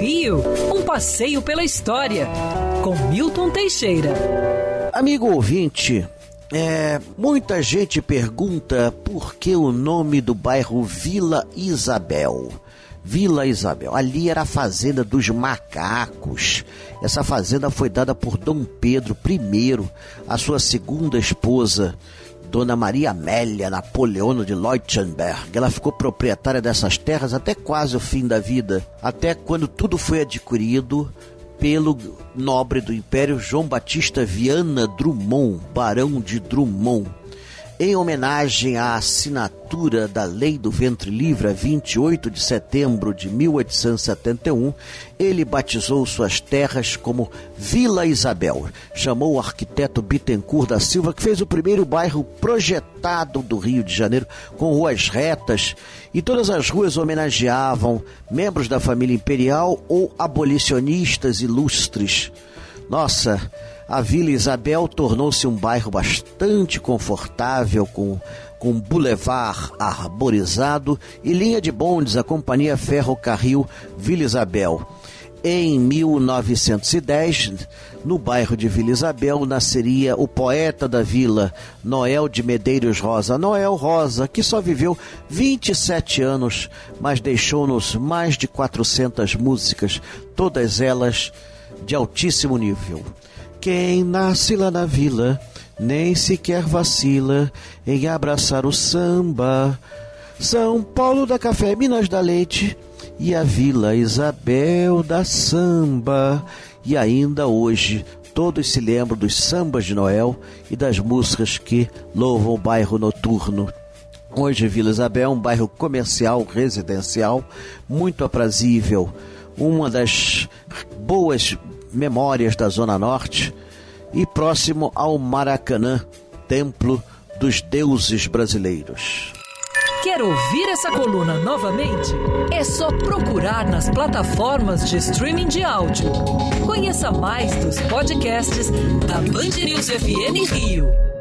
Rio, um passeio pela história, com Milton Teixeira. Amigo ouvinte, é, muita gente pergunta por que o nome do bairro Vila Isabel. Vila Isabel. Ali era a fazenda dos macacos. Essa fazenda foi dada por Dom Pedro I, a sua segunda esposa, Dona Maria Amélia Napoleono de Leutenberg. Ela ficou proprietária dessas terras até quase o fim da vida, até quando tudo foi adquirido pelo nobre do Império João Batista Viana Drummond, Barão de Drummond em homenagem à assinatura da Lei do Ventre Livre, a 28 de setembro de 1871, ele batizou suas terras como Vila Isabel. Chamou o arquiteto Bittencourt da Silva, que fez o primeiro bairro projetado do Rio de Janeiro, com ruas retas, e todas as ruas homenageavam membros da família imperial ou abolicionistas ilustres. Nossa, a Vila Isabel tornou-se um bairro bastante confortável, com, com boulevard arborizado e linha de bondes, a Companhia Ferrocarril Vila Isabel. Em 1910, no bairro de Vila Isabel, nasceria o poeta da vila, Noel de Medeiros Rosa. Noel Rosa, que só viveu 27 anos, mas deixou-nos mais de 400 músicas, todas elas de altíssimo nível. Quem nasce lá na vila nem sequer vacila em abraçar o samba. São Paulo da Café, Minas da Leite e a Vila Isabel da Samba. E ainda hoje todos se lembram dos sambas de Noel e das músicas que louvam o bairro noturno. Hoje Vila Isabel é um bairro comercial, residencial, muito aprazível, uma das boas Memórias da Zona Norte e próximo ao Maracanã, Templo dos Deuses Brasileiros. Quer ouvir essa coluna novamente? É só procurar nas plataformas de streaming de áudio. Conheça mais dos podcasts da Band News FM Rio.